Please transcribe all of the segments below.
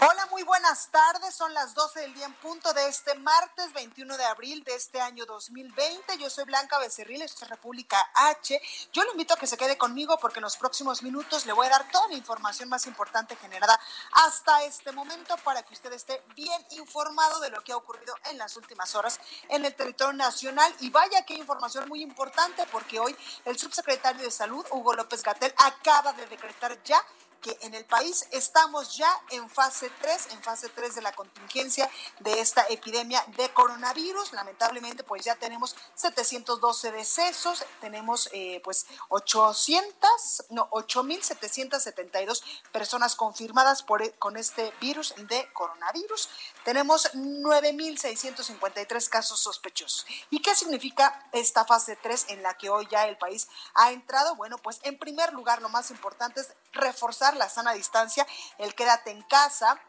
Hola, muy buenas tardes. Son las 12 del día en punto de este martes 21 de abril de este año 2020. Yo soy Blanca Becerril, esto es República H. Yo lo invito a que se quede conmigo porque en los próximos minutos le voy a dar toda la información más importante generada hasta este momento para que usted esté bien informado de lo que ha ocurrido en las últimas horas en el territorio nacional. Y vaya que información muy importante porque hoy el subsecretario de Salud, Hugo López Gatel, acaba de decretar ya que en el país estamos ya en fase 3, en fase 3 de la contingencia de esta epidemia de coronavirus. Lamentablemente, pues ya tenemos 712 decesos, tenemos eh, pues 800, no, 8.772 personas confirmadas por, e, con este virus de coronavirus. Tenemos 9.653 casos sospechosos. ¿Y qué significa esta fase 3 en la que hoy ya el país ha entrado? Bueno, pues en primer lugar, lo más importante es reforzar la sana distancia, el quédate en casa,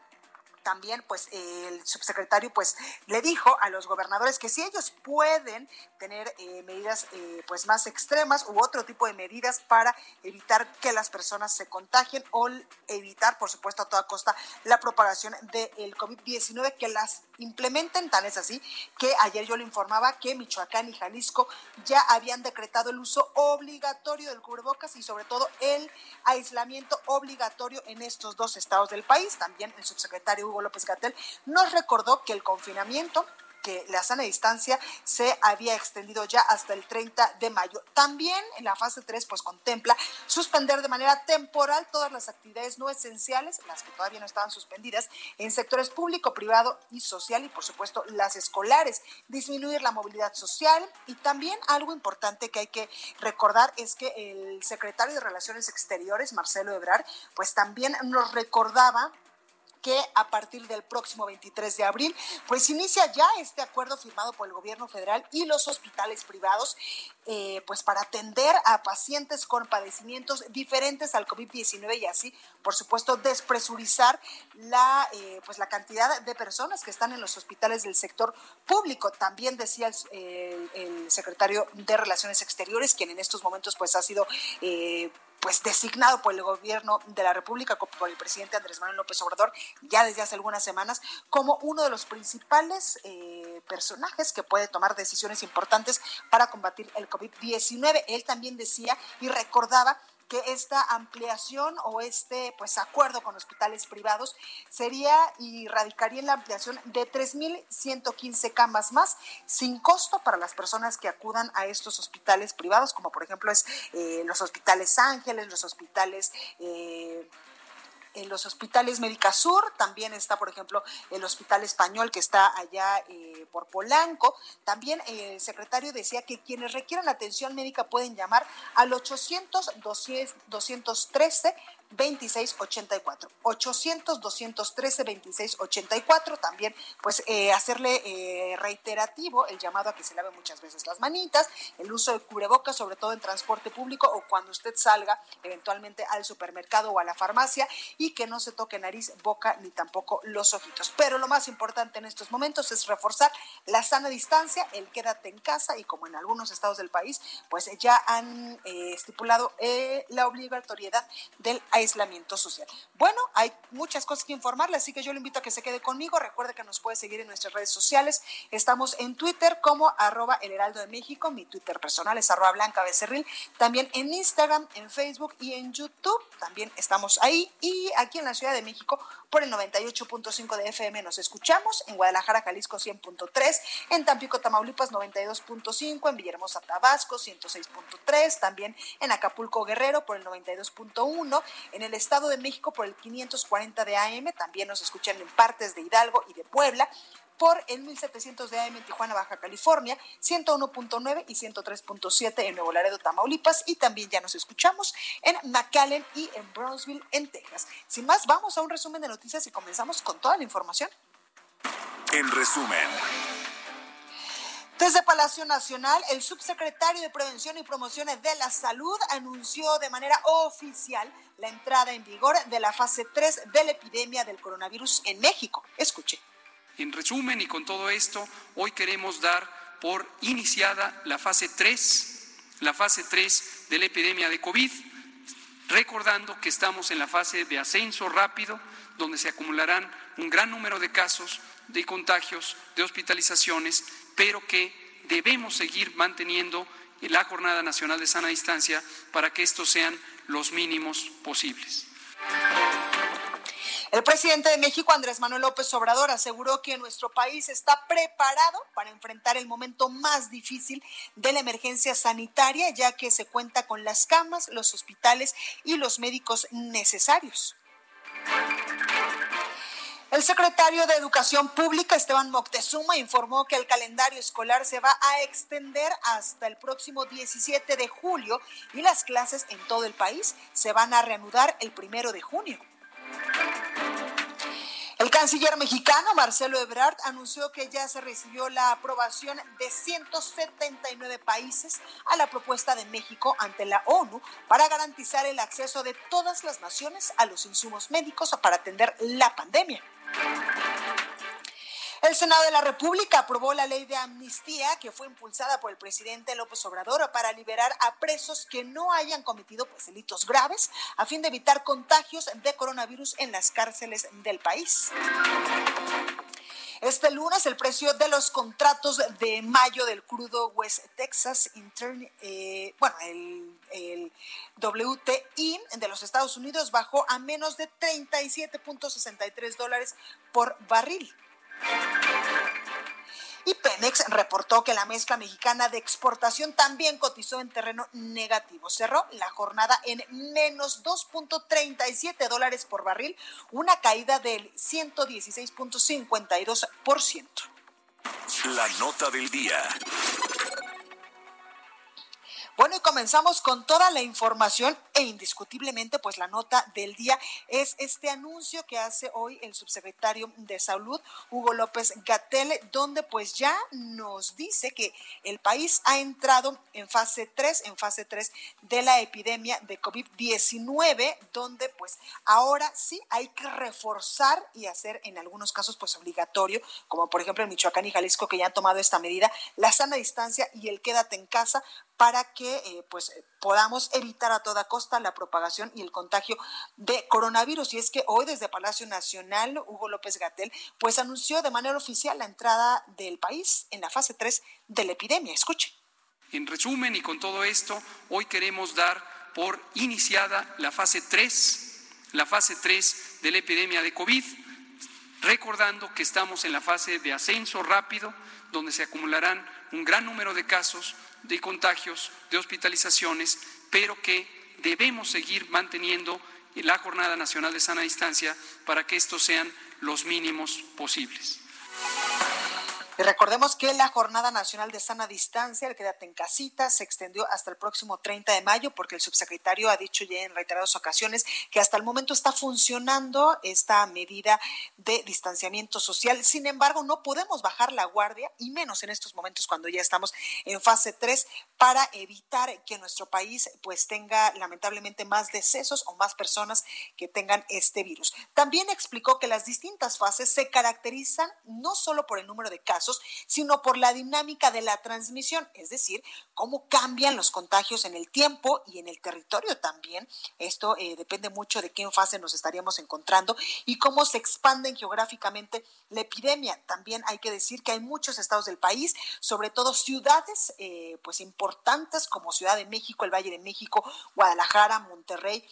también pues el subsecretario pues le dijo a los gobernadores que si ellos pueden tener eh, medidas eh, pues más extremas u otro tipo de medidas para evitar que las personas se contagien o evitar por supuesto a toda costa la propagación del COVID-19 que las implementen tan es así que ayer yo le informaba que Michoacán y Jalisco ya habían decretado el uso obligatorio del cubrebocas y sobre todo el aislamiento obligatorio en estos dos estados del país. También el subsecretario Hugo López Gatel, nos recordó que el confinamiento que la sana distancia se había extendido ya hasta el 30 de mayo. También en la fase 3 pues contempla suspender de manera temporal todas las actividades no esenciales, las que todavía no estaban suspendidas, en sectores público, privado y social y por supuesto las escolares, disminuir la movilidad social y también algo importante que hay que recordar es que el secretario de Relaciones Exteriores, Marcelo Ebrard, pues también nos recordaba que a partir del próximo 23 de abril, pues inicia ya este acuerdo firmado por el gobierno federal y los hospitales privados, eh, pues para atender a pacientes con padecimientos diferentes al COVID-19 y así, por supuesto, despresurizar la, eh, pues la cantidad de personas que están en los hospitales del sector público. También decía el, el secretario de Relaciones Exteriores, quien en estos momentos pues ha sido... Pues designado por el gobierno de la República, por el presidente Andrés Manuel López Obrador, ya desde hace algunas semanas, como uno de los principales eh, personajes que puede tomar decisiones importantes para combatir el COVID-19. Él también decía y recordaba que esta ampliación o este pues acuerdo con hospitales privados sería y radicaría en la ampliación de 3.115 camas más sin costo para las personas que acudan a estos hospitales privados, como por ejemplo es eh, los hospitales Ángeles, los hospitales... Eh, en los hospitales Médica Sur, también está, por ejemplo, el Hospital Español que está allá eh, por Polanco. También eh, el secretario decía que quienes requieran atención médica pueden llamar al 800 213 2684. 800 213 2684. También, pues, eh, hacerle eh, reiterativo el llamado a que se lave muchas veces las manitas, el uso de cubrebocas, sobre todo en transporte público o cuando usted salga eventualmente al supermercado o a la farmacia y que no se toque nariz, boca ni tampoco los ojitos. Pero lo más importante en estos momentos es reforzar la sana distancia, el quédate en casa y como en algunos estados del país, pues ya han eh, estipulado la obligatoriedad del aislamiento social. Bueno, hay muchas cosas que informarle, así que yo le invito a que se quede conmigo. Recuerde que nos puede seguir en nuestras redes sociales. Estamos en Twitter como arroba el heraldo de México. Mi Twitter personal es arroba blanca becerril. También en Instagram, en Facebook y en YouTube. También estamos ahí. Y aquí en la Ciudad de México por el 98.5 de FM nos escuchamos. En Guadalajara, Jalisco 100.3. En Tampico, Tamaulipas 92.5. En Villahermosa, Tabasco 106.3. También en Acapulco, Guerrero por el 92.1. En el Estado de México por el 540 de AM. También nos escuchan en partes de Hidalgo y de Puebla por el 1700 de AM en Tijuana, Baja California, 101.9 y 103.7 en Nuevo Laredo, Tamaulipas y también ya nos escuchamos en McAllen y en Brownsville, en Texas. Sin más, vamos a un resumen de noticias y comenzamos con toda la información. En resumen. Desde Palacio Nacional, el subsecretario de Prevención y Promoción de la Salud anunció de manera oficial la entrada en vigor de la fase 3 de la epidemia del coronavirus en México. Escuche. En resumen y con todo esto, hoy queremos dar por iniciada la fase 3, la fase 3 de la epidemia de COVID, recordando que estamos en la fase de ascenso rápido, donde se acumularán un gran número de casos de contagios, de hospitalizaciones, pero que debemos seguir manteniendo la Jornada Nacional de Sana Distancia para que estos sean los mínimos posibles. El presidente de México, Andrés Manuel López Obrador, aseguró que nuestro país está preparado para enfrentar el momento más difícil de la emergencia sanitaria, ya que se cuenta con las camas, los hospitales y los médicos necesarios. El secretario de Educación Pública, Esteban Moctezuma, informó que el calendario escolar se va a extender hasta el próximo 17 de julio y las clases en todo el país se van a reanudar el primero de junio. El canciller mexicano Marcelo Ebrard anunció que ya se recibió la aprobación de 179 países a la propuesta de México ante la ONU para garantizar el acceso de todas las naciones a los insumos médicos para atender la pandemia. El Senado de la República aprobó la ley de amnistía que fue impulsada por el presidente López Obrador para liberar a presos que no hayan cometido pues, delitos graves a fin de evitar contagios de coronavirus en las cárceles del país. Este lunes el precio de los contratos de mayo del crudo West Texas Intern, eh, bueno, el, el, WTI de los Estados Unidos bajó a menos de 37.63 dólares por barril. Y Pemex reportó que la mezcla mexicana de exportación también cotizó en terreno negativo. Cerró la jornada en menos 2.37 dólares por barril, una caída del 116.52%. La nota del día. Bueno, y comenzamos con toda la información e indiscutiblemente, pues la nota del día es este anuncio que hace hoy el subsecretario de Salud, Hugo López Gatel, donde pues ya nos dice que el país ha entrado en fase 3, en fase 3 de la epidemia de COVID-19, donde pues ahora sí hay que reforzar y hacer en algunos casos pues obligatorio, como por ejemplo en Michoacán y Jalisco que ya han tomado esta medida, la sana distancia y el quédate en casa para que eh, pues podamos evitar a toda costa la propagación y el contagio de coronavirus. Y es que hoy desde Palacio Nacional, Hugo López Gatel, pues anunció de manera oficial la entrada del país en la fase 3 de la epidemia. Escuche. En resumen y con todo esto, hoy queremos dar por iniciada la fase 3, la fase 3 de la epidemia de COVID, recordando que estamos en la fase de ascenso rápido, donde se acumularán un gran número de casos de contagios, de hospitalizaciones, pero que debemos seguir manteniendo la Jornada Nacional de Sana Distancia para que estos sean los mínimos posibles. Recordemos que la Jornada Nacional de Sana Distancia, el Quédate en Casita, se extendió hasta el próximo 30 de mayo porque el subsecretario ha dicho ya en reiteradas ocasiones que hasta el momento está funcionando esta medida de distanciamiento social. Sin embargo, no podemos bajar la guardia y menos en estos momentos cuando ya estamos en fase 3 para evitar que nuestro país pues tenga lamentablemente más decesos o más personas que tengan este virus. También explicó que las distintas fases se caracterizan no solo por el número de casos, sino por la dinámica de la transmisión, es decir, cómo cambian los contagios en el tiempo y en el territorio también. Esto eh, depende mucho de qué fase nos estaríamos encontrando y cómo se expanden geográficamente la epidemia. También hay que decir que hay muchos estados del país, sobre todo ciudades eh, pues importantes como Ciudad de México, el Valle de México, Guadalajara, Monterrey,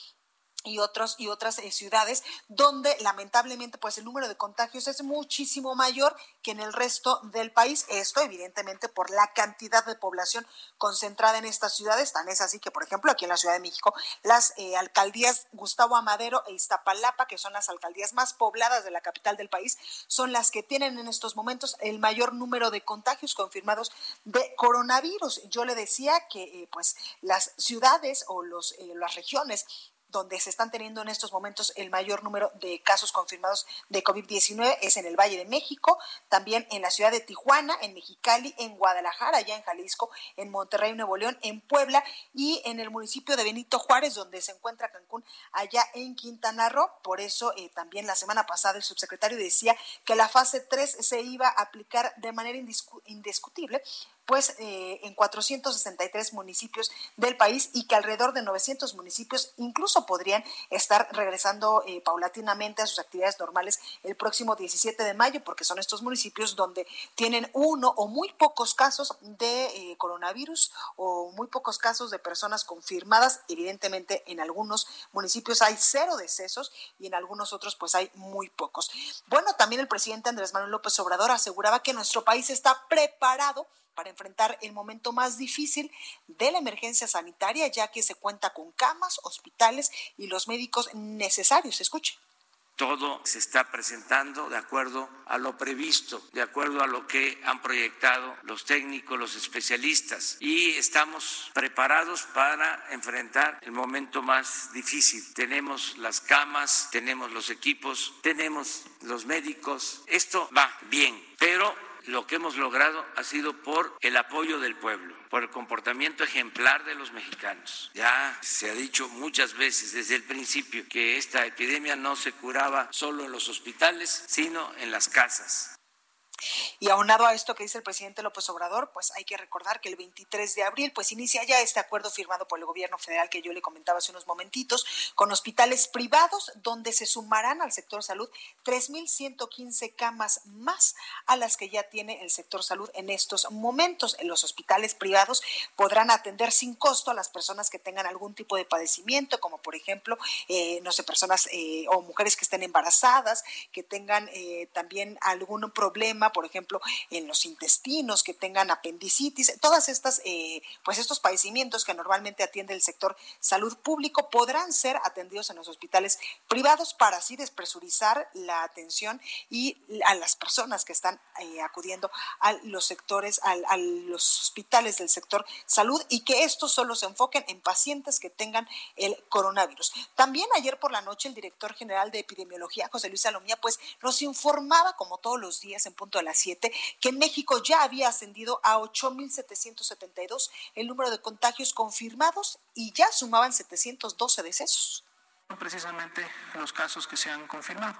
y otros y otras eh, ciudades donde lamentablemente pues el número de contagios es muchísimo mayor que en el resto del país. Esto evidentemente por la cantidad de población concentrada en estas ciudades. Tan es así que por ejemplo aquí en la Ciudad de México las eh, alcaldías Gustavo Amadero e Iztapalapa que son las alcaldías más pobladas de la capital del país son las que tienen en estos momentos el mayor número de contagios confirmados de coronavirus. Yo le decía que eh, pues las ciudades o los las regiones donde se están teniendo en estos momentos el mayor número de casos confirmados de COVID-19 es en el Valle de México, también en la ciudad de Tijuana, en Mexicali, en Guadalajara, allá en Jalisco, en Monterrey, Nuevo León, en Puebla y en el municipio de Benito Juárez, donde se encuentra Cancún, allá en Quintana Roo. Por eso eh, también la semana pasada el subsecretario decía que la fase 3 se iba a aplicar de manera indiscutible pues eh, en 463 municipios del país y que alrededor de 900 municipios incluso podrían estar regresando eh, paulatinamente a sus actividades normales el próximo 17 de mayo, porque son estos municipios donde tienen uno o muy pocos casos de eh, coronavirus o muy pocos casos de personas confirmadas. Evidentemente en algunos municipios hay cero decesos y en algunos otros pues hay muy pocos. Bueno, también el presidente Andrés Manuel López Obrador aseguraba que nuestro país está preparado para enfrentar el momento más difícil de la emergencia sanitaria, ya que se cuenta con camas, hospitales y los médicos necesarios. Escuche. Todo se está presentando de acuerdo a lo previsto, de acuerdo a lo que han proyectado los técnicos, los especialistas y estamos preparados para enfrentar el momento más difícil. Tenemos las camas, tenemos los equipos, tenemos los médicos. Esto va bien, pero lo que hemos logrado ha sido por el apoyo del pueblo, por el comportamiento ejemplar de los mexicanos. Ya se ha dicho muchas veces desde el principio que esta epidemia no se curaba solo en los hospitales, sino en las casas. Y aunado a esto que dice el presidente López Obrador, pues hay que recordar que el 23 de abril pues inicia ya este acuerdo firmado por el gobierno federal que yo le comentaba hace unos momentitos con hospitales privados donde se sumarán al sector salud 3.115 camas más a las que ya tiene el sector salud en estos momentos. En los hospitales privados podrán atender sin costo a las personas que tengan algún tipo de padecimiento, como por ejemplo, eh, no sé, personas eh, o mujeres que estén embarazadas, que tengan eh, también algún problema por ejemplo, en los intestinos, que tengan apendicitis, todas estas, eh, pues estos padecimientos que normalmente atiende el sector salud público podrán ser atendidos en los hospitales privados para así despresurizar la atención y a las personas que están eh, acudiendo a los sectores, a, a los hospitales del sector salud y que estos solo se enfoquen en pacientes que tengan el coronavirus. También ayer por la noche el director general de epidemiología, José Luis Salomía, pues nos informaba, como todos los días en punto a las 7, que en México ya había ascendido a 8.772 el número de contagios confirmados y ya sumaban 712 decesos precisamente los casos que se han confirmado.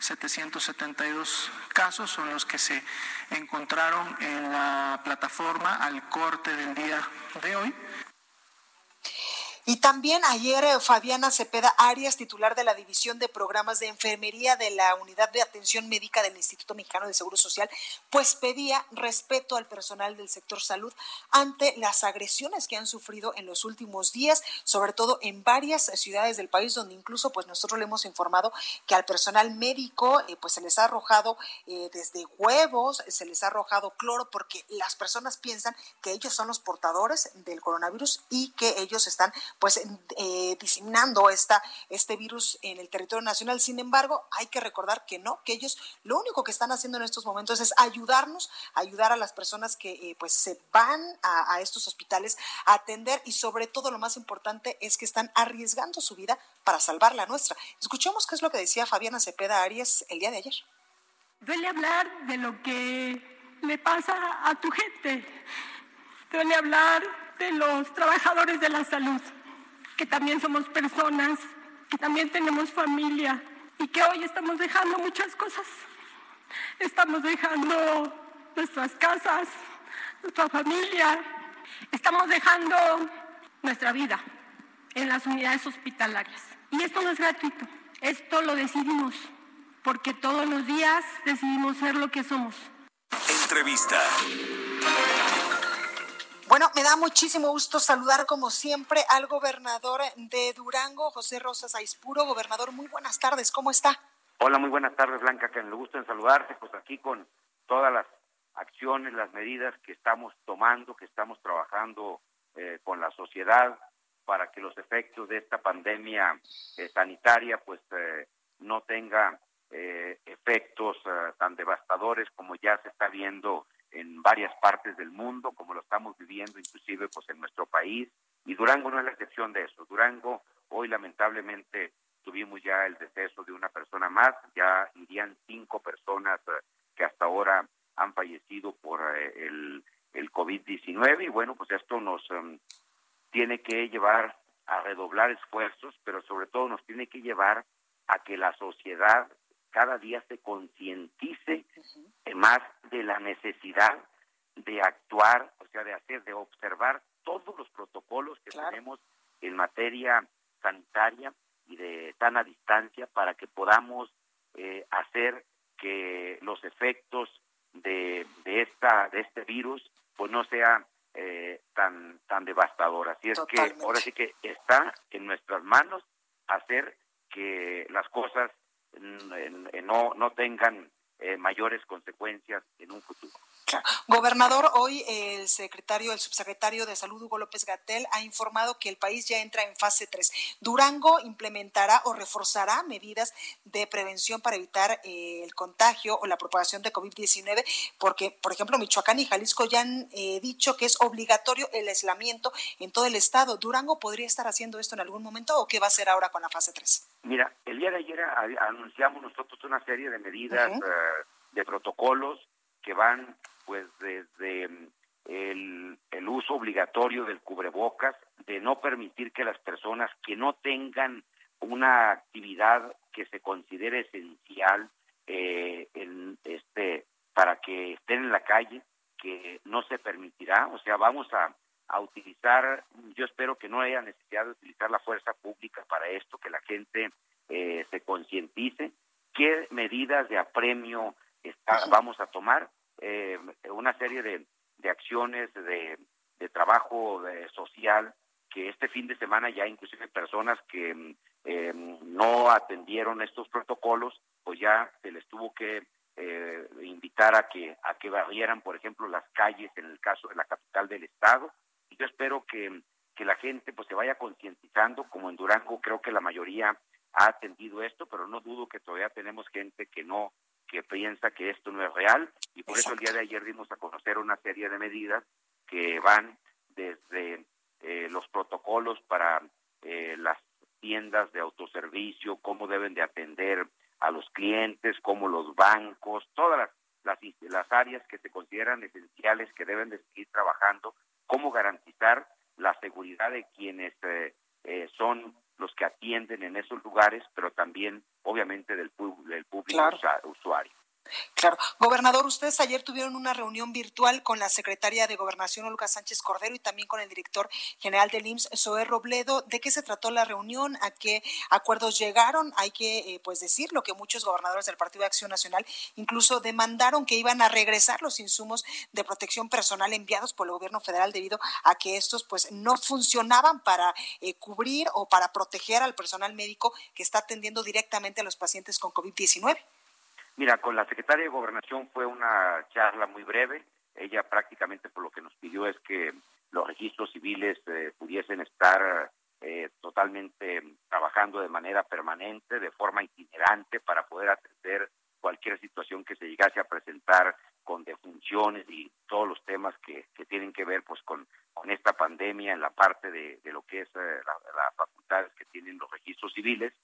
8.772 casos son los que se encontraron en la plataforma al corte del día de hoy. Y también ayer eh, Fabiana Cepeda Arias, titular de la División de Programas de Enfermería de la Unidad de Atención Médica del Instituto Mexicano de Seguro Social, pues pedía respeto al personal del sector salud ante las agresiones que han sufrido en los últimos días, sobre todo en varias ciudades del país donde incluso pues nosotros le hemos informado que al personal médico eh, pues se les ha arrojado eh, desde huevos, se les ha arrojado cloro porque las personas piensan que ellos son los portadores del coronavirus y que ellos están pues eh, diseminando esta, este virus en el territorio nacional. Sin embargo, hay que recordar que no, que ellos lo único que están haciendo en estos momentos es ayudarnos, ayudar a las personas que eh, pues se van a, a estos hospitales a atender y sobre todo lo más importante es que están arriesgando su vida para salvar la nuestra. Escuchemos qué es lo que decía Fabiana Cepeda Arias el día de ayer. Duele hablar de lo que le pasa a tu gente. Duele hablar de los trabajadores de la salud que también somos personas, que también tenemos familia y que hoy estamos dejando muchas cosas. Estamos dejando nuestras casas, nuestra familia. Estamos dejando nuestra vida en las unidades hospitalarias. Y esto no es gratuito, esto lo decidimos, porque todos los días decidimos ser lo que somos. Entrevista. Bueno, me da muchísimo gusto saludar como siempre al gobernador de Durango, José Rosas Aispuro. Gobernador, muy buenas tardes, ¿cómo está? Hola, muy buenas tardes, Blanca, que me gusta en saludarte, pues aquí con todas las acciones, las medidas que estamos tomando, que estamos trabajando eh, con la sociedad para que los efectos de esta pandemia eh, sanitaria pues eh, no tenga efectos tan devastadores como ya se está viendo en varias partes del mundo, como lo estamos viviendo inclusive pues en nuestro país, y Durango no es la excepción de eso. Durango hoy lamentablemente tuvimos ya el deceso de una persona más, ya irían cinco personas eh, que hasta ahora han fallecido por eh, el, el COVID-19 y bueno, pues esto nos em, tiene que llevar a redoblar esfuerzos, pero sobre todo nos tiene que llevar a que la sociedad cada día se concientice más de la necesidad de actuar, o sea, de hacer, de observar todos los protocolos que tenemos en materia sanitaria y de sana distancia para que podamos eh, hacer que los efectos de, de esta de este virus pues no sea eh, tan tan devastador. Así es que ahora sí que está en nuestras manos hacer que las cosas no, no tengan eh, mayores consecuencias en un futuro. Gobernador, hoy el secretario, el subsecretario de Salud, Hugo López Gatel, ha informado que el país ya entra en fase 3. Durango implementará o reforzará medidas de prevención para evitar eh, el contagio o la propagación de COVID-19, porque, por ejemplo, Michoacán y Jalisco ya han eh, dicho que es obligatorio el aislamiento en todo el estado. ¿Durango podría estar haciendo esto en algún momento o qué va a hacer ahora con la fase 3? Mira, el día de ayer anunciamos nosotros una serie de medidas, eh, de protocolos que van pues desde mm, el, el uso obligatorio del cubrebocas, de no permitir que las personas que no tengan una actividad que se considere esencial eh, en este para que estén en la calle que no se permitirá. O sea vamos a, a utilizar yo espero que no haya necesidad de utilizar la fuerza pública para esto que la gente eh, se concientice qué medidas de apremio está, vamos a tomar eh, una serie de, de acciones de, de trabajo eh, social que este fin de semana ya inclusive personas que eh, no atendieron estos protocolos, pues ya se les tuvo que eh, invitar a que a que barrieran, por ejemplo, las calles en el caso de la capital del estado. Y yo espero que, que la gente pues se vaya concientizando, como en Durango creo que la mayoría ha atendido esto, pero no dudo que todavía tenemos gente que no que piensa que esto no es real y por eso el día de ayer dimos a conocer una serie de medidas que van desde eh, los protocolos para eh, las tiendas de autoservicio, cómo deben de atender a los clientes, cómo los bancos, todas las, las, las áreas que se consideran esenciales que deben de seguir trabajando, cómo garantizar la seguridad de quienes eh, eh son los que atienden en esos lugares, pero también obviamente del, del público usuario. Claro. Gobernador, ustedes ayer tuvieron una reunión virtual con la secretaria de Gobernación, Olga Sánchez Cordero, y también con el director general del IMSS, Zoé Robledo. ¿De qué se trató la reunión? ¿A qué acuerdos llegaron? Hay que eh, pues decirlo que muchos gobernadores del Partido de Acción Nacional incluso demandaron que iban a regresar los insumos de protección personal enviados por el gobierno federal debido a que estos pues no funcionaban para eh, cubrir o para proteger al personal médico que está atendiendo directamente a los pacientes con COVID-19. Mira, con la secretaria de Gobernación fue una charla muy breve. Ella prácticamente por lo que nos pidió es que los registros civiles eh, pudiesen estar eh, totalmente trabajando de manera permanente, de forma itinerante, para poder atender cualquier situación que se llegase a presentar con defunciones y todos los temas que, que tienen que ver pues con, con esta pandemia en la parte de, lo que es eh, las facultades que tienen los registros civiles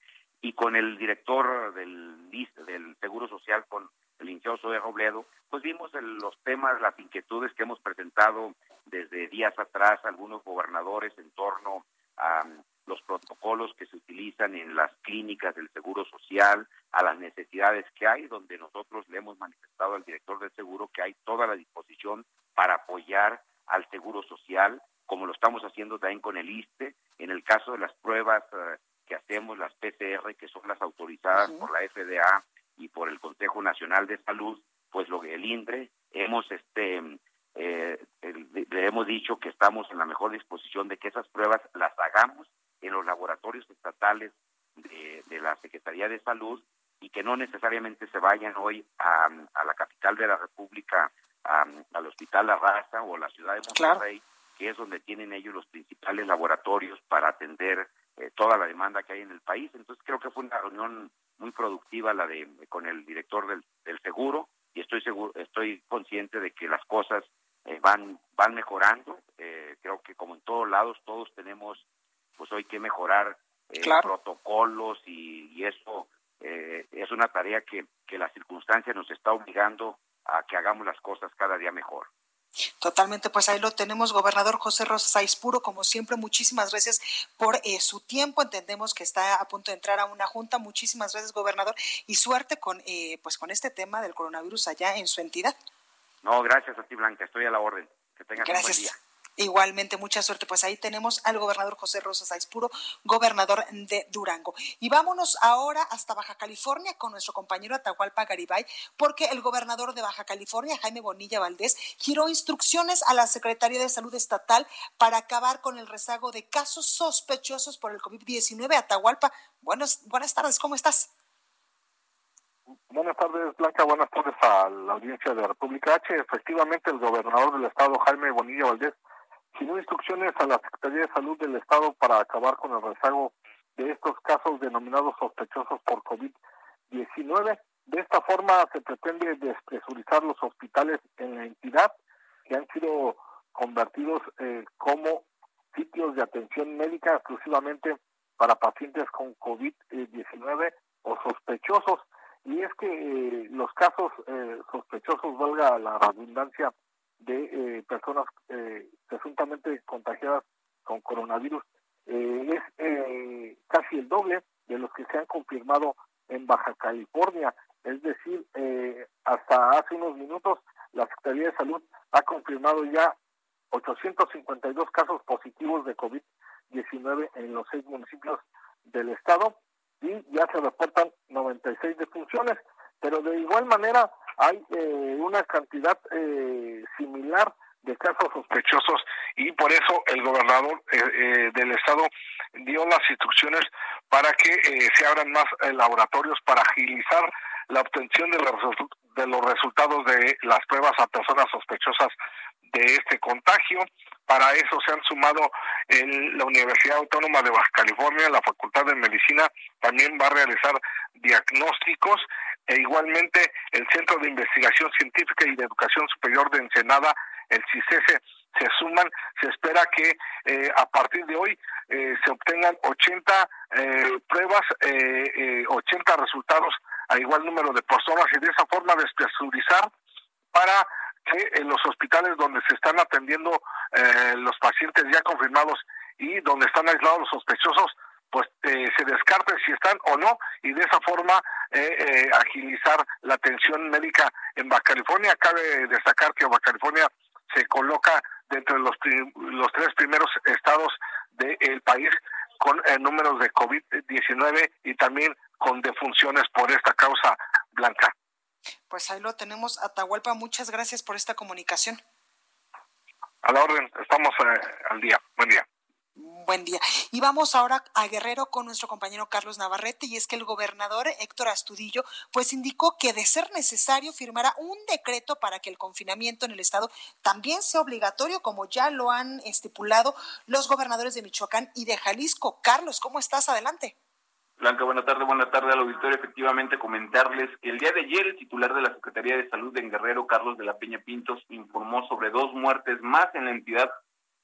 y con el director del, del Seguro Social, con el licenciado de Robledo, pues vimos los temas, las inquietudes que hemos presentado desde días atrás algunos gobernadores en torno a los protocolos que se utilizan en las clínicas del Seguro Social, a las necesidades que hay, donde nosotros le hemos manifestado al director del seguro que hay toda la disposición para apoyar al Seguro Social, como lo estamos haciendo también con el ISTE, en el caso de las pruebas eh, que hacemos, las PCR, que son las autorizadas por la FDA y por el Consejo Nacional de Salud, pues lo que el INDRE hemos este eh, le hemos dicho que estamos en la mejor disposición de que esas pruebas las hagamos en los laboratorios estatales de, la Secretaría de Salud y que no necesariamente se vayan hoy a, la capital de la República, al Hospital La Raza o a la ciudad de Monterrey, que es donde tienen ellos los principales laboratorios toda la demanda que hay en el país. Entonces creo que fue una reunión muy productiva la de con el director del, del seguro y estoy seguro, estoy consciente de que las cosas eh, van van mejorando. Eh, creo que como en todos lados todos tenemos pues hoy que mejorar eh, protocolos y, y eso es una tarea que, que la circunstancia nos está obligando a que hagamos las cosas cada día mejor. Totalmente, pues ahí lo tenemos, gobernador José Rosas Puro, como siempre, muchísimas gracias por su tiempo. Entendemos que está a punto de entrar a una junta. Muchísimas gracias, gobernador, y suerte con pues con este tema del coronavirus allá en su entidad. No, gracias a ti, Blanca. Estoy a la orden. Que tengas un buen día. Igualmente, mucha suerte. Pues ahí tenemos al gobernador José Rosas Aispuro, gobernador de Durango. Y vámonos ahora hasta Baja California con nuestro compañero Atahualpa Garibay, porque el gobernador de Baja California, Jaime Bonilla Valdés, giró instrucciones a la Secretaría de Salud Estatal para acabar con el rezago de casos sospechosos por el COVID-19. Atahualpa, buenos, buenas tardes, ¿cómo estás? Buenas tardes, Blanca. Buenas tardes a la audiencia de República H. Efectivamente, el gobernador del estado, Jaime Bonilla Valdés, dio instrucciones a la Secretaría de Salud del estado para acabar con el rezago de estos casos denominados sospechosos por COVID-19. De esta forma se pretende despresurizar los hospitales en la entidad que han sido convertidos eh, como sitios de atención médica exclusivamente para pacientes con COVID-19 o sospechosos y es que eh, los casos eh, sospechosos, valga la redundancia, de eh, personas presuntamente contagiadas con coronavirus, es casi el doble de los que se han confirmado en Baja California. Es decir, hasta hace unos minutos la Secretaría de Salud ha confirmado ya 852 casos positivos de COVID-19 en los seis municipios del estado y ya se reportan 96 defunciones, pero de igual manera hay eh, una cantidad eh, similar de casos sospechosos y por eso el gobernador eh, del estado dio las instrucciones para que se abran más laboratorios para agilizar la obtención de de los resultados de las pruebas a personas sospechosas de este contagio. Para eso se han sumado en la Universidad Autónoma de Baja California, la Facultad de Medicina también va a realizar diagnósticos e igualmente el Centro de Investigación Científica y de Educación Superior de Ensenada, el CICESE, se suman, se espera que eh, a partir de hoy eh, se obtengan 80 eh, pruebas, eh, 80 resultados a igual número de personas y de esa forma despresurizar para que en los hospitales donde se están atendiendo eh, los pacientes ya confirmados y donde están aislados los sospechosos, pues eh, se descarte si están o no y de esa forma eh, agilizar la atención médica en Baja California. Cabe destacar que Baja California se coloca dentro de los, los tres primeros estados del país con números de COVID-19 y también con defunciones por esta causa blanca. Pues ahí lo tenemos, Atahualpa. Muchas gracias por esta comunicación. A la orden, estamos eh, al día. Buen día. Buen día. Y vamos ahora a Guerrero con nuestro compañero Carlos Navarrete y es que el gobernador Héctor Astudillo pues indicó que de ser necesario firmará un decreto para que el confinamiento en el estado también sea obligatorio como ya lo han estipulado los gobernadores de Michoacán y de Jalisco. Carlos, ¿cómo estás? Adelante. Blanca, buena tarde, buena tarde al auditorio. Efectivamente, comentarles que el día de ayer el titular de la Secretaría de Salud en Guerrero, Carlos de la Peña Pintos, informó sobre dos muertes más en la entidad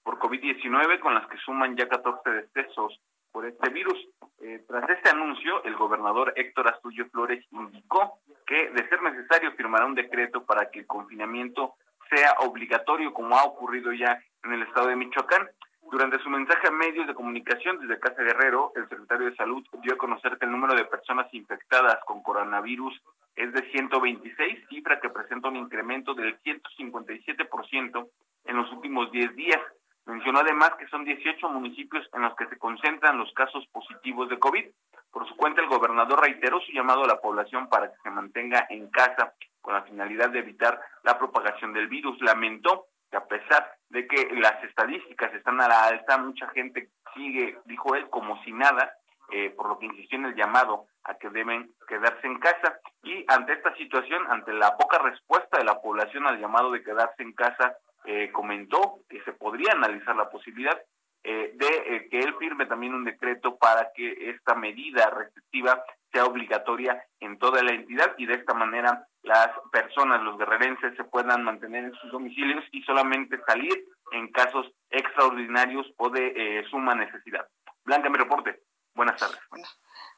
por COVID-19, con las que suman ya 14 decesos por este virus. Eh, tras este anuncio, el gobernador Héctor Astudillo Flores indicó que, de ser necesario, firmará un decreto para que el confinamiento sea obligatorio, como ha ocurrido ya en el estado de Michoacán. Durante su mensaje a medios de comunicación desde Casa Guerrero, el secretario de Salud dio a conocer que el número de personas infectadas con coronavirus es de 126, cifra que presenta un incremento del 157% en los últimos 10 días. Mencionó además que son 18 municipios en los que se concentran los casos positivos de COVID. Por su cuenta, el gobernador reiteró su llamado a la población para que se mantenga en casa con la finalidad de evitar la propagación del virus. Lamentó que a pesar de que las estadísticas están a la alta, mucha gente sigue, dijo él, como si nada, eh, por lo que insistió en el llamado a que deben quedarse en casa. Y ante esta situación, ante la poca respuesta de la población al llamado de quedarse en casa, eh, comentó que se podría analizar la posibilidad eh, de que él firme también un decreto para que esta medida restrictiva sea obligatoria en toda la entidad y de esta manera las personas, los guerrerenses, se puedan mantener en sus domicilios y solamente salir en casos extraordinarios o de eh, suma necesidad. Blanca, mi reporte. Buenas tardes. Bueno,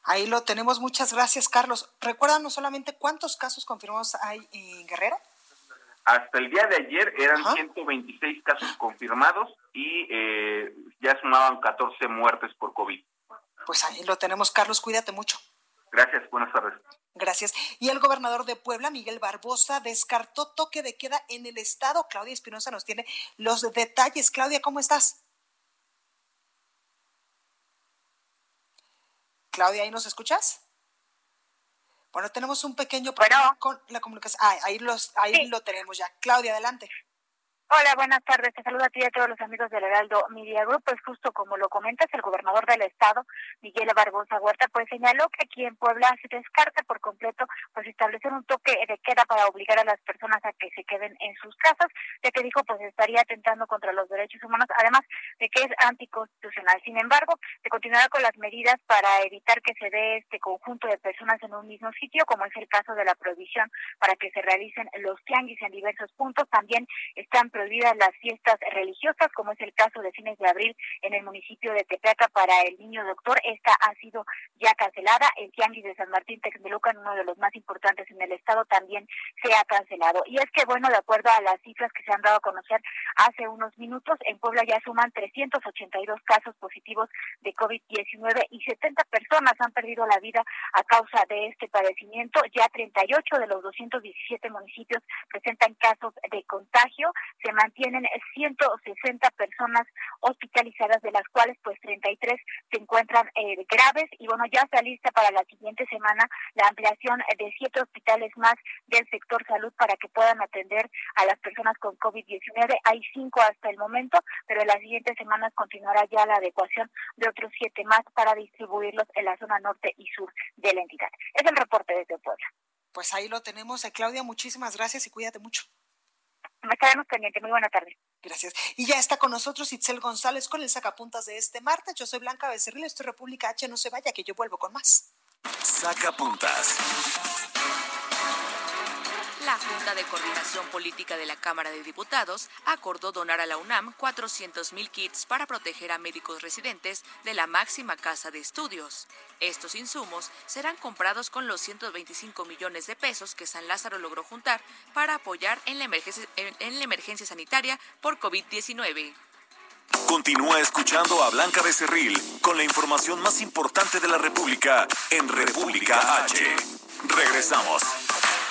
ahí lo tenemos. Muchas gracias, Carlos. Recuérdanos solamente cuántos casos confirmados hay en Guerrero. Hasta el día de ayer eran 126 casos confirmados y eh, ya sumaban 14 muertes por COVID. Pues ahí lo tenemos, Carlos. Cuídate mucho. Gracias, buenas tardes. Gracias. Y el gobernador de Puebla, Miguel Barbosa, descartó toque de queda en el estado. Claudia Espinosa nos tiene los detalles. Claudia, ¿cómo estás? Claudia, ¿ahí nos escuchas? Bueno, tenemos un pequeño problema con la comunicación. Ah, ahí, los, ahí lo tenemos ya. Claudia, adelante. Hola, buenas tardes. Te saludo a ti y a todos los amigos del Heraldo Media Group. Pues justo como lo comentas, el gobernador del estado, Miguel Barbosa Huerta, pues señaló que aquí en Puebla se descarta por completo pues establecer un toque de queda para obligar a las personas a que se queden en sus casas, ya que dijo pues estaría atentando contra los derechos humanos, además de que es anticonstitucional. Sin embargo, se continuará con las medidas para evitar que se dé este conjunto de personas en un mismo sitio, como es el caso de la prohibición para que se realicen los tianguis en diversos puntos. También están prohibidas las fiestas religiosas, como es el caso de fines de abril en el municipio de Tepeaca para el niño doctor. Esta ha sido ya cancelada. El Tianguis de San Martín Texmelucan, uno de los más importantes en el estado, también se ha cancelado. Y es que, bueno, de acuerdo a las cifras que se han dado a conocer hace unos minutos, en Puebla ya suman 382 casos positivos de COVID-19 y 70 personas han perdido la vida a causa de este padecimiento. Ya 38 de los 217 municipios presentan casos de contagio se mantienen 160 personas hospitalizadas, de las cuales pues 33 se encuentran eh, graves y bueno, ya está lista para la siguiente semana la ampliación de siete hospitales más del sector salud para que puedan atender a las personas con COVID-19. Hay cinco hasta el momento, pero en las siguientes semanas continuará ya la adecuación de otros siete más para distribuirlos en la zona norte y sur de la entidad. Es el reporte desde Puebla. Pues ahí lo tenemos. Eh, Claudia, muchísimas gracias y cuídate mucho. Me quedamos pendientes. Muy buena tarde. Gracias. Y ya está con nosotros Itzel González con el sacapuntas de este martes. Yo soy Blanca Becerril, esto es República H. No se vaya, que yo vuelvo con más. Sacapuntas. La Junta de Coordinación Política de la Cámara de Diputados acordó donar a la UNAM 400 mil kits para proteger a médicos residentes de la máxima casa de estudios. Estos insumos serán comprados con los 125 millones de pesos que San Lázaro logró juntar para apoyar en la emergencia, en la emergencia sanitaria por COVID-19. Continúa escuchando a Blanca Becerril con la información más importante de la República en República H. Regresamos.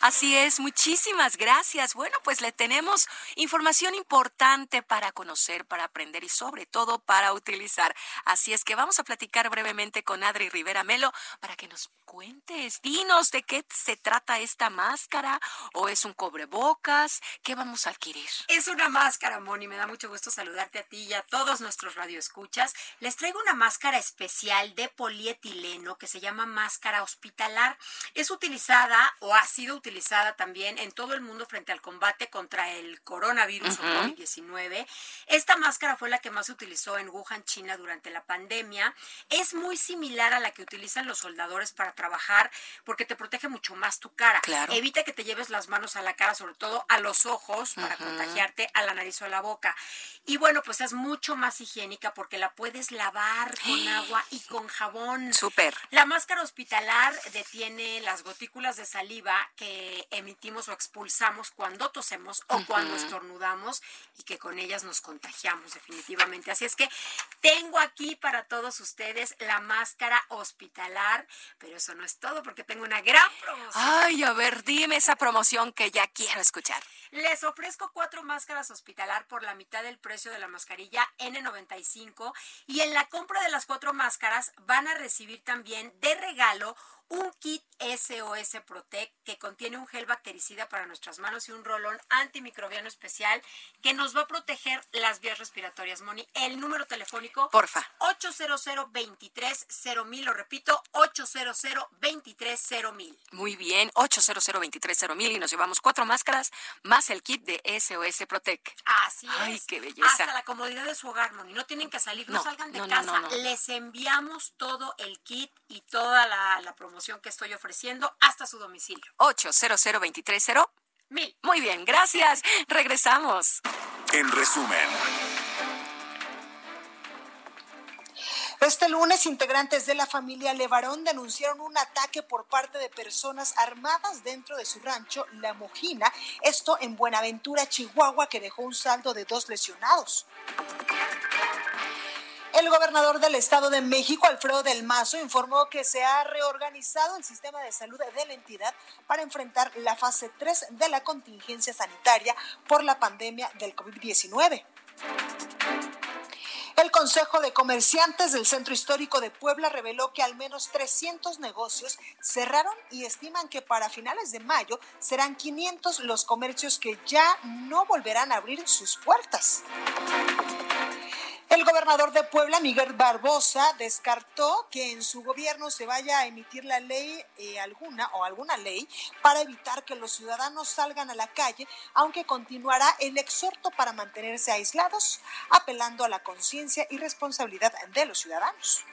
Así es, muchísimas gracias. Bueno, pues le tenemos información importante para conocer, para aprender y sobre todo para utilizar. Así es que vamos a platicar brevemente con Adri Rivera Melo para que nos cuentes, dinos de qué se trata esta máscara o es un cobrebocas, ¿qué vamos a adquirir? Es una máscara, Moni, me da mucho gusto saludarte a ti y a todos nuestros radioescuchas. Les traigo una máscara especial de polietileno que se llama máscara hospitalar. Es utilizada o ha sido utilizada utilizada también en todo el mundo frente al combate contra el coronavirus o COVID-19. Esta máscara fue la que más se utilizó en Wuhan, China, durante la pandemia. Es muy similar a la que utilizan los soldadores para trabajar porque te protege mucho más tu cara. Evita que te lleves las manos a la cara, sobre todo a los ojos, para contagiarte a la nariz o a la boca. Y bueno, pues es mucho más higiénica porque la puedes lavar con agua y con jabón. Súper. La máscara hospitalar detiene las gotículas de saliva que emitimos o expulsamos cuando tosemos o cuando estornudamos y que con ellas nos contagiamos definitivamente. Así es que tengo aquí para todos ustedes la máscara hospitalar, pero eso no es todo porque tengo una gran promoción. Ay, a ver, dime esa promoción que ya quiero escuchar. Les ofrezco cuatro máscaras hospitalar por la mitad del precio de la mascarilla N95 y en la compra de las cuatro máscaras van a recibir también de regalo un kit SOS Protect que contiene un gel bactericida para nuestras manos y un rolón antimicrobiano especial que nos va a proteger las vías respiratorias. Moni, el número telefónico. Porfa. 800 mil lo repito, 800 mil Muy bien, 800 mil y nos llevamos cuatro máscaras más el kit de SOS Protect. Así es. Ay, qué belleza. Hasta la comodidad de su hogar, Moni. No tienen que salir, no, salgan de casa. Les enviamos todo el kit y toda la, la promoción que estoy ofreciendo hasta su domicilio. 800 mil. Muy bien, gracias. Regresamos. En resumen. Este lunes, integrantes de la familia Levarón denunciaron un ataque por parte de personas armadas dentro de su rancho La Mojina, esto en Buenaventura, Chihuahua, que dejó un saldo de dos lesionados. El gobernador del Estado de México, Alfredo del Mazo, informó que se ha reorganizado el sistema de salud de la entidad para enfrentar la fase 3 de la contingencia sanitaria por la pandemia del COVID-19. El Consejo de Comerciantes del Centro Histórico de Puebla reveló que al menos 300 negocios cerraron y estiman que para finales de mayo serán 500 los comercios que ya no volverán a abrir sus puertas. El gobernador de Puebla, Miguel Barbosa, descartó que en su gobierno se vaya a emitir la ley eh, alguna o alguna ley para evitar que los ciudadanos salgan a la calle, aunque continuará el exhorto para mantenerse aislados, apelando a la conciencia y responsabilidad de los ciudadanos.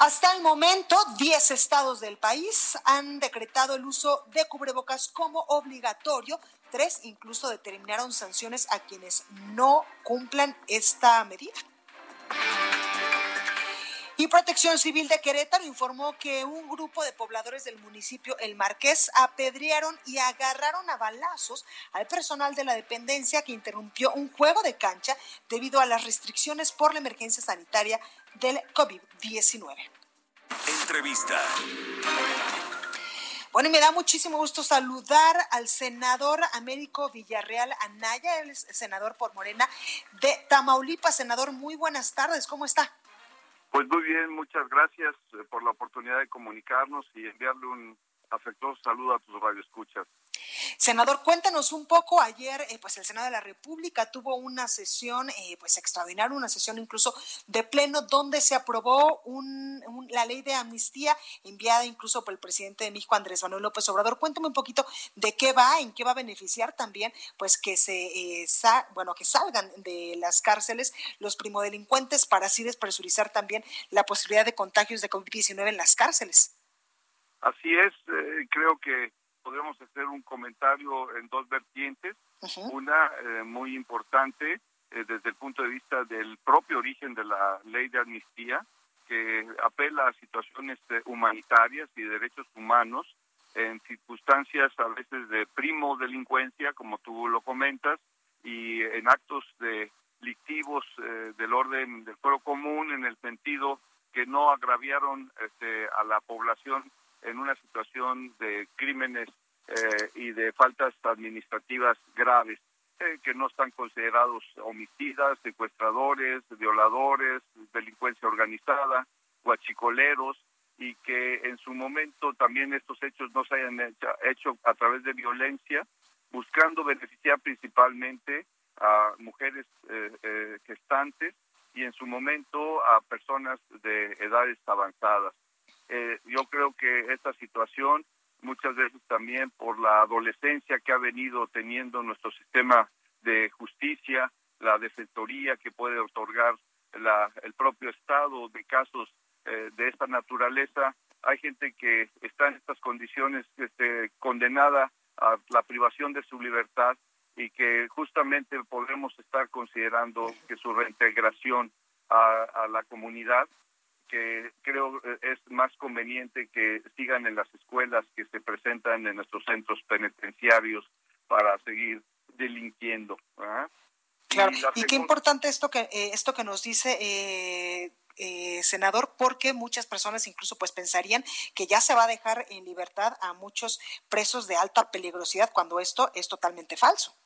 Hasta el momento, 10 estados del país han decretado el uso de cubrebocas como obligatorio tres incluso determinaron sanciones a quienes no cumplan esta medida. Y Protección Civil de Querétaro informó que un grupo de pobladores del municipio El Marqués apedrearon y agarraron a balazos al personal de la dependencia que interrumpió un juego de cancha debido a las restricciones por la emergencia sanitaria del COVID-19. Entrevista. Bueno, y me da muchísimo gusto saludar al senador Américo Villarreal Anaya, el senador por Morena de Tamaulipas. Senador, muy buenas tardes, ¿cómo está? Pues muy bien, muchas gracias eh, por la oportunidad de comunicarnos y enviarle un afectuoso saludo a tus radioescuchas. Senador, cuéntanos un poco. Ayer, eh, pues el Senado de la República tuvo una sesión, eh, pues extraordinaria, una sesión incluso de pleno, donde se aprobó un, la ley de amnistía enviada incluso por el presidente de México, Andrés Manuel López Obrador. Cuéntame un poquito de qué va, en qué va a beneficiar también, pues que se, eh, bueno, que salgan de las cárceles los primodelincuentes para así despresurizar también la posibilidad de contagios de COVID-19 en las cárceles. Así es, creo que podríamos hacer un comentario en dos vertientes. Una eh, muy importante eh, desde el punto de vista del propio origen de la ley de amnistía, que apela a situaciones eh, humanitarias y derechos humanos en circunstancias a veces de primo delincuencia, como tú lo comentas, y en actos delictivos del orden del fuero común, en el sentido que no agraviaron este, a la población en una situación de crímenes eh, y de faltas administrativas graves, eh, que no están considerados homicidas, secuestradores, violadores, delincuencia organizada, guachicoleros, y que en su momento también estos hechos no se hayan hecho, a través de violencia, buscando beneficiar principalmente a mujeres eh, gestantes y en su momento a personas de edades avanzadas. Yo creo que esta situación muchas veces también por la adolescencia que ha venido teniendo nuestro sistema de justicia, la defensoría que puede otorgar la, el propio Estado de casos eh, de esta naturaleza. Hay gente que está en estas condiciones este, condenada a la privación de su libertad y que justamente podemos estar considerando que su reintegración a, la comunidad, que creo es más conveniente que sigan en las escuelas que se presentan en nuestros centros penitenciarios para seguir delinquiendo. Claro, y, qué importante esto que eh, esto que nos dice eh, eh, senador, porque muchas personas incluso pues pensarían que ya se va a dejar en libertad a muchos presos de alta peligrosidad cuando esto es totalmente falso.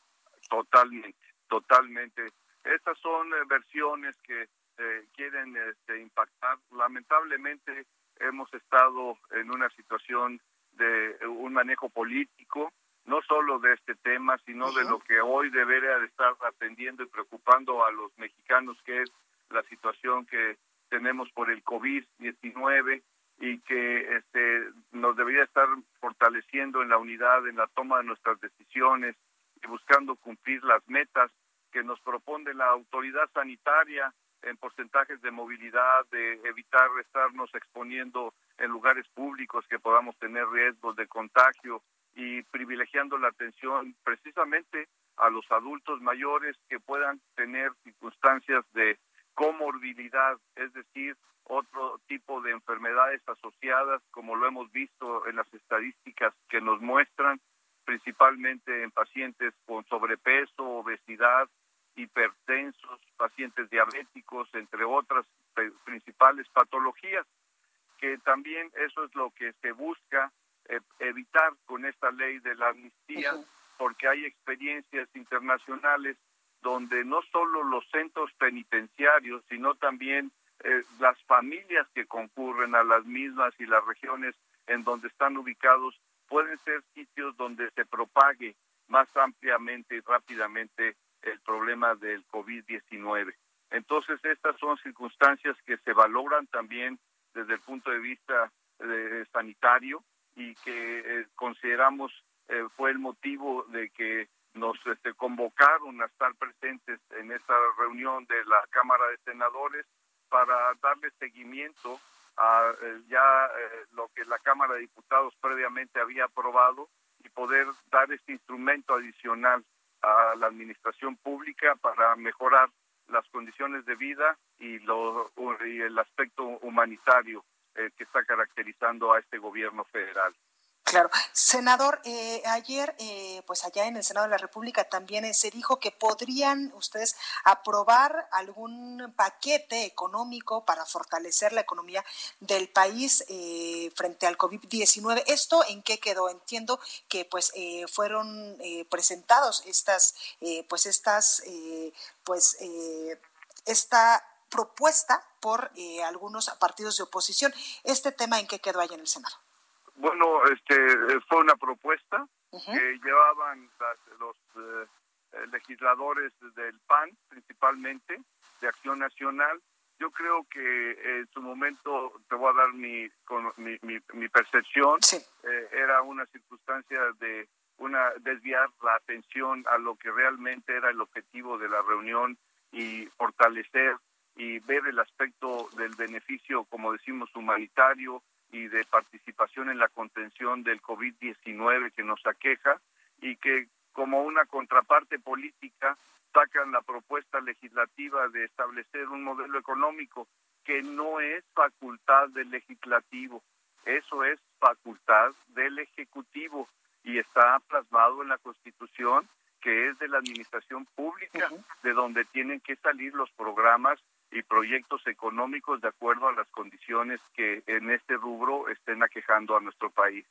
Totalmente, totalmente. Estas son eh, versiones que eh, quieren este, impactar. Lamentablemente hemos estado en una situación de un manejo político, no solo de este tema, sino de lo que hoy debería de estar atendiendo y preocupando a los mexicanos, que es la situación que tenemos por el COVID-19 y que este, nos debería estar fortaleciendo en la unidad, en la toma de nuestras decisiones y buscando cumplir las metas que nos propone la autoridad sanitaria en porcentajes de movilidad, de evitar estarnos exponiendo en lugares públicos que podamos tener riesgos de contagio y privilegiando la atención precisamente a los adultos mayores que puedan tener circunstancias de comorbilidad, es decir, otro tipo de enfermedades asociadas, como lo hemos visto en las estadísticas que nos muestran, principalmente en pacientes con sobrepeso, obesidad, hipertensos, pacientes diabéticos, entre otras principales patologías, que también eso es lo que se busca eh, evitar con esta ley de la amnistía, porque hay experiencias internacionales donde no solo los centros penitenciarios, sino también eh, las familias que concurren a las mismas y las regiones en donde están ubicados pueden ser sitios donde se propague más ampliamente y rápidamente el problema del COVID-19. Entonces, estas son circunstancias que se valoran también desde el punto de vista eh, sanitario y que eh, consideramos fue el motivo de que nos este, convocaron a estar presentes en esta reunión de la Cámara de Senadores para darle seguimiento a eh, ya eh, lo que la Cámara de Diputados previamente había aprobado y poder dar este instrumento adicional a la administración pública para mejorar las condiciones de vida y, y el aspecto humanitario eh, que está caracterizando a este gobierno federal. Claro. Senador, eh, ayer, eh, pues allá en el Senado de la República también eh, se dijo que podrían ustedes aprobar algún paquete económico para fortalecer la economía del país frente al COVID-19. ¿Esto en qué quedó? Entiendo que pues fueron presentados estas, pues estas, pues esta propuesta por algunos partidos de oposición. ¿Este tema en qué quedó allá en el Senado? Bueno, este fue una propuesta que llevaban los eh, legisladores del PAN, principalmente, de Acción Nacional. Yo creo que en su momento, te voy a dar mi, mi, mi, percepción, eh, era una circunstancia de una desviar la atención a lo que realmente era el objetivo de la reunión y fortalecer y ver el aspecto del beneficio, como decimos, humanitario, y de participación en la contención del COVID-19 que nos aqueja y que como una contraparte política sacan la propuesta legislativa de establecer un modelo económico que no es facultad del legislativo, eso es facultad del ejecutivo y está plasmado en la Constitución que es de la administración pública, de donde tienen que salir los programas y proyectos económicos de acuerdo a las condiciones que en este rubro estén aquejando a nuestro país.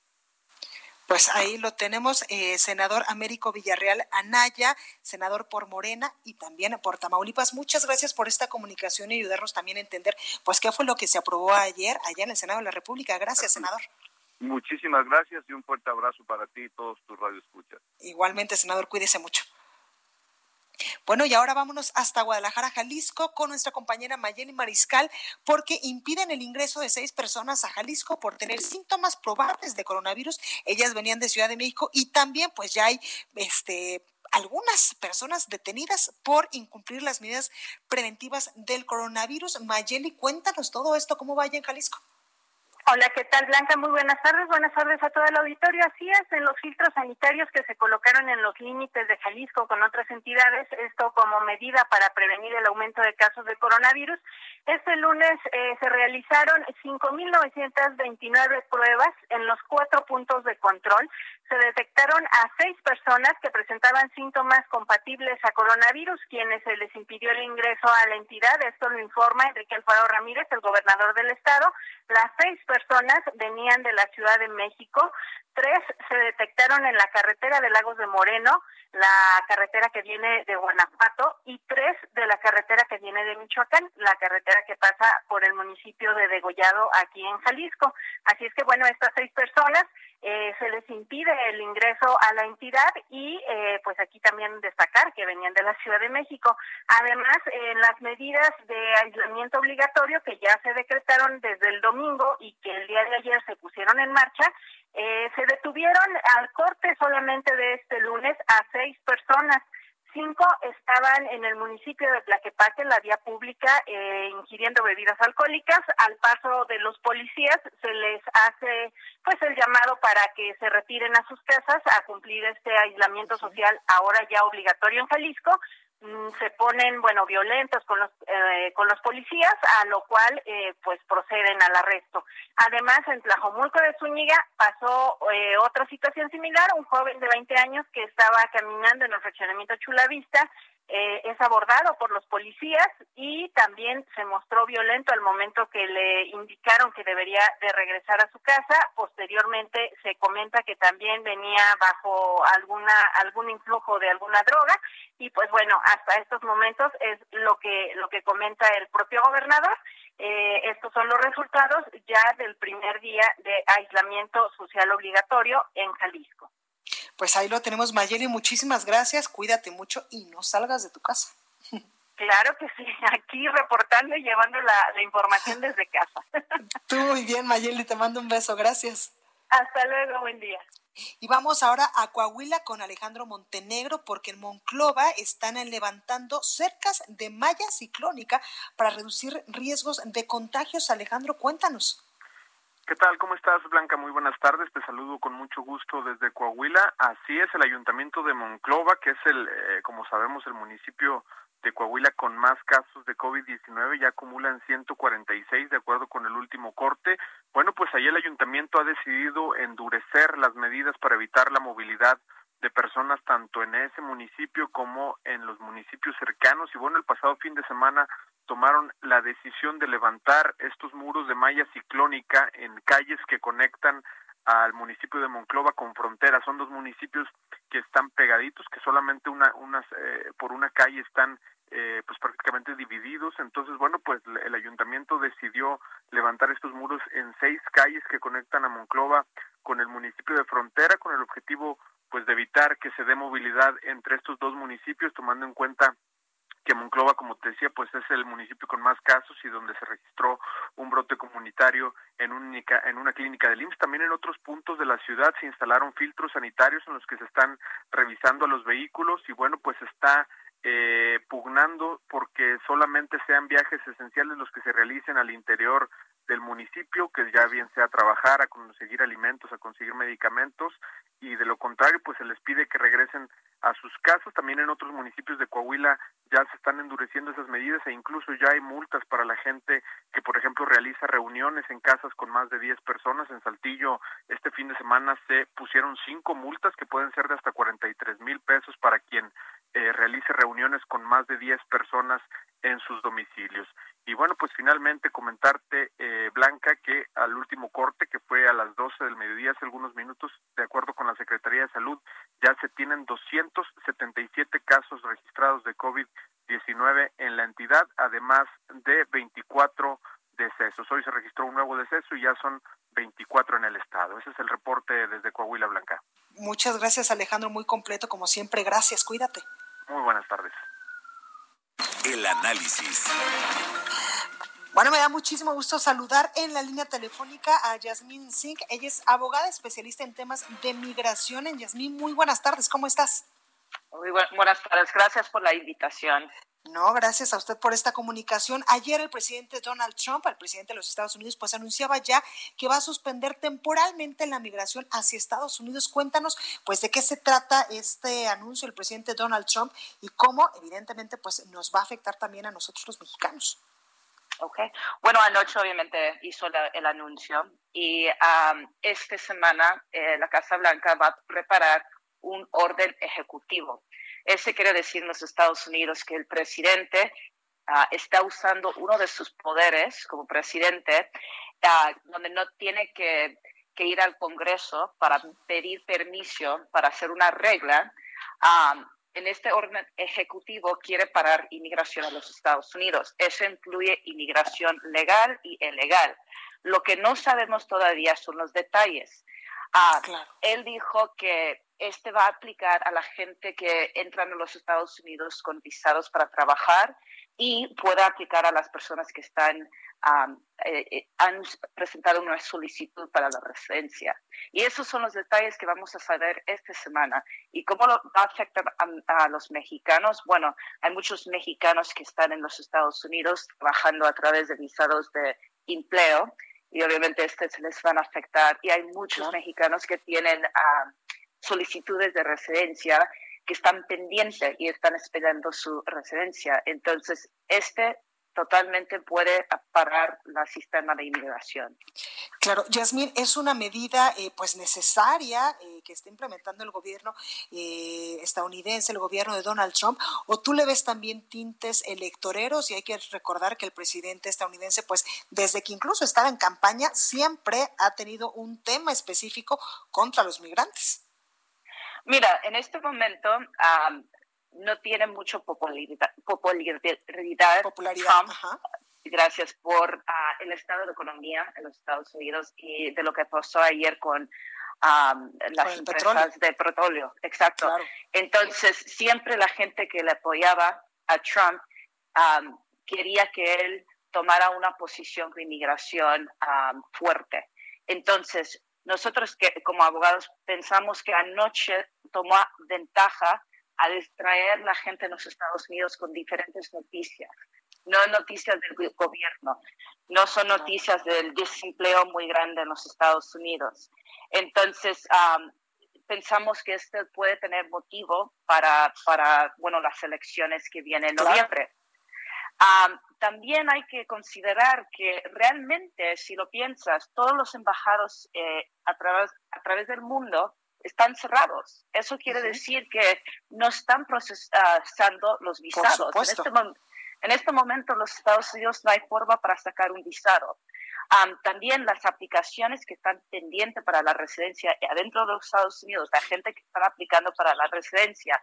Pues ahí lo tenemos, eh, senador Américo Villarreal Anaya, senador por Morena y también por Tamaulipas. Muchas gracias por esta comunicación y ayudarnos también a entender pues qué fue lo que se aprobó ayer allá en el Senado de la República. Gracias, senador. Muchísimas gracias y un fuerte abrazo para ti y todos tus radioescuchas. Igualmente, senador, cuídese mucho. Bueno, y ahora vámonos hasta Guadalajara, Jalisco, con nuestra compañera Mayeli Mariscal, porque impiden el ingreso de seis personas a Jalisco por tener síntomas probables de coronavirus. Ellas venían de Ciudad de México y también, pues ya hay este algunas personas detenidas por incumplir las medidas preventivas del coronavirus. Mayeli, cuéntanos todo esto, cómo vaya en Jalisco. Hola, ¿qué tal Blanca? Muy buenas tardes. Buenas tardes a todo el auditorio. Así es, en los filtros sanitarios que se colocaron en los límites de Jalisco con otras entidades, esto como medida para prevenir el aumento de casos de coronavirus, este lunes eh, se realizaron 5.929 pruebas en los cuatro puntos de control. Se detectaron a seis personas que presentaban síntomas compatibles a coronavirus, quienes se les impidió el ingreso a la entidad. Esto lo informa Enrique Alfaro Ramírez, el gobernador del estado. Las seis personas venían de la Ciudad de México, tres se detectaron en la carretera de Lagos de Moreno, la carretera que viene de Guanajuato, y tres de la carretera que viene de Michoacán, la carretera que pasa por el municipio de Degollado aquí en Jalisco. Así es que bueno, estas seis personas eh, se les impide el ingreso a la entidad y eh, pues aquí también destacar que venían de la Ciudad de México. Además, en las medidas de aislamiento obligatorio que ya se decretaron desde el domingo y que el día de ayer se pusieron en marcha, eh, se detuvieron al corte solamente de este lunes a seis personas. Cinco estaban en el municipio de Tlaquepaque, en la vía pública, eh, ingiriendo bebidas alcohólicas. Al paso de los policías se les hace pues el llamado para que se retiren a sus casas a cumplir este aislamiento social ahora ya obligatorio en Jalisco. Mm, se ponen, bueno, violentos con los eh, con los policías, a lo cual eh, pues proceden al arresto. Además, en Tlajomulco de Zúñiga pasó eh, otra situación similar, un joven de 20 años que estaba caminando en el fraccionamiento Chulavista eh, es abordado por los policías y también se mostró violento al momento que le indicaron que debería de regresar a su casa. Posteriormente se comenta que también venía bajo alguna algún influjo de alguna droga y pues bueno hasta estos momentos es lo que lo que comenta el propio gobernador. Eh, estos son los resultados ya del primer día de aislamiento social obligatorio en Jalisco. Pues ahí lo tenemos, Mayeli. Muchísimas gracias. Cuídate mucho y no salgas de tu casa. Claro que sí, aquí reportando y llevando la, información desde casa. Tú muy bien, Mayeli, te mando un beso. Gracias. Hasta luego, buen día. Y vamos ahora a Coahuila con Alejandro Montenegro, porque en Monclova están levantando cercas de malla ciclónica para reducir riesgos de contagios. Alejandro, cuéntanos. ¿Qué tal? ¿Cómo estás, Blanca? Muy buenas tardes. Te saludo con mucho gusto desde Coahuila. Así es, el Ayuntamiento de Monclova, que es el, eh, como sabemos, el municipio de Coahuila con más casos de COVID-19, ya acumulan 146 de acuerdo con el último corte. Bueno, pues ahí el ayuntamiento ha decidido endurecer las medidas para evitar la movilidad de personas tanto en ese municipio como en los municipios cercanos. Y bueno, el pasado fin de semana tomaron la decisión de levantar estos muros de malla ciclónica en calles que conectan al municipio de Monclova con frontera. Son dos municipios que están pegaditos, que solamente una, eh, por una calle están eh, pues prácticamente divididos. Entonces, bueno, pues el ayuntamiento decidió levantar estos muros en seis calles que conectan a Monclova con el municipio de frontera, con el objetivo pues de evitar que se dé movilidad entre estos dos municipios, tomando en cuenta que Monclova, como te decía, pues es el municipio con más casos y donde se registró un brote comunitario en, única, en una clínica del IMSS. También en otros puntos de la ciudad se instalaron filtros sanitarios en los que se están revisando a los vehículos y bueno, pues está eh, pugnando porque solamente sean viajes esenciales los que se realicen al interior del municipio, que ya bien sea a trabajar, a conseguir alimentos, a conseguir medicamentos, y de lo contrario, pues se les pide que regresen a sus casas. También en otros municipios de Coahuila ya se están endureciendo esas medidas e incluso ya hay multas para la gente que, por ejemplo, realiza reuniones en casas con más de 10 personas. En Saltillo, este fin de semana se pusieron cinco multas que pueden ser de hasta 43 mil pesos para quien eh, realice reuniones con más de 10 personas en sus domicilios. Y bueno, pues finalmente comentarte, eh, Blanca, que al último corte, que fue a las 12 del mediodía, hace algunos minutos, de acuerdo con la Secretaría de Salud, ya se tienen 277 casos registrados de COVID-19 en la entidad, además de 24 decesos. Hoy se registró un nuevo deceso y ya son 24 en el estado. Ese es el reporte desde Coahuila Blanca. Muchas gracias Alejandro, muy completo como siempre. Gracias, cuídate. Muy buenas tardes. El análisis. Bueno, me da muchísimo gusto saludar en la línea telefónica a Yasmín Singh. Ella es abogada especialista en temas de migración. En Yasmín, muy buenas tardes. ¿Cómo estás? Muy buenas tardes. Gracias por la invitación. No, gracias a usted por esta comunicación. Ayer el presidente Donald Trump, el presidente de los Estados Unidos, pues anunciaba ya que va a suspender temporalmente la migración hacia Estados Unidos. Cuéntanos, pues, de qué se trata este anuncio del presidente Donald Trump y cómo, evidentemente, pues, nos va a afectar también a nosotros los mexicanos. Ok. Bueno, anoche obviamente hizo el anuncio y esta semana eh, la Casa Blanca va a preparar un orden ejecutivo. Ese quiere decir en los Estados Unidos que el presidente ah, está usando uno de sus poderes como presidente, ah, donde no tiene que, que, ir al Congreso para pedir permiso para hacer una regla. Ah, en este orden ejecutivo quiere parar inmigración a los Estados Unidos. Eso incluye inmigración legal y ilegal. Lo que no sabemos todavía son los detalles. Ah, Él dijo que este va a aplicar a la gente que entra en los Estados Unidos con visados para trabajar y puede aplicar a las personas que están eh, eh, han presentado una solicitud para la residencia. Y esos son los detalles que vamos a saber esta semana. ¿Y cómo va a afectar a, los mexicanos? Bueno, hay muchos mexicanos que están en los Estados Unidos trabajando a través de visados de empleo y obviamente estos les van a afectar. Y hay muchos mexicanos que tienen solicitudes de residencia que están pendientes y están esperando su residencia. Entonces, este totalmente puede parar el sistema de inmigración. Claro, Yasmín, es una medida eh, pues necesaria eh, que está implementando el gobierno eh, estadounidense, el gobierno de Donald Trump, o tú le ves también tintes electoreros y hay que recordar que el presidente estadounidense pues desde que incluso estaba en campaña siempre ha tenido un tema específico contra los migrantes. Mira, en este momento no tiene mucho popularidad, popularidad, gracias por ah, el estado de economía en los Estados Unidos y de lo que pasó ayer con las empresas de petróleo. Exacto. Entonces, siempre la gente que le apoyaba a Trump quería que él tomara una posición de inmigración fuerte. Entonces, nosotros que como abogados pensamos que anoche tomó ventaja a distraer la gente en los Estados Unidos con diferentes noticias. No noticias del gobierno, no son noticias del desempleo muy grande en los Estados Unidos. Entonces, pensamos que esto puede tener motivo para, para bueno, las elecciones que vienen en noviembre. También hay que considerar que realmente, si lo piensas, todos los embajados eh, a, través, a través del mundo están cerrados. Eso quiere decir que no están procesando los visados. En este, en este, momento en los Estados Unidos no hay forma para sacar un visado. También las aplicaciones que están pendientes para la residencia adentro de los Estados Unidos, la gente que está aplicando para la residencia,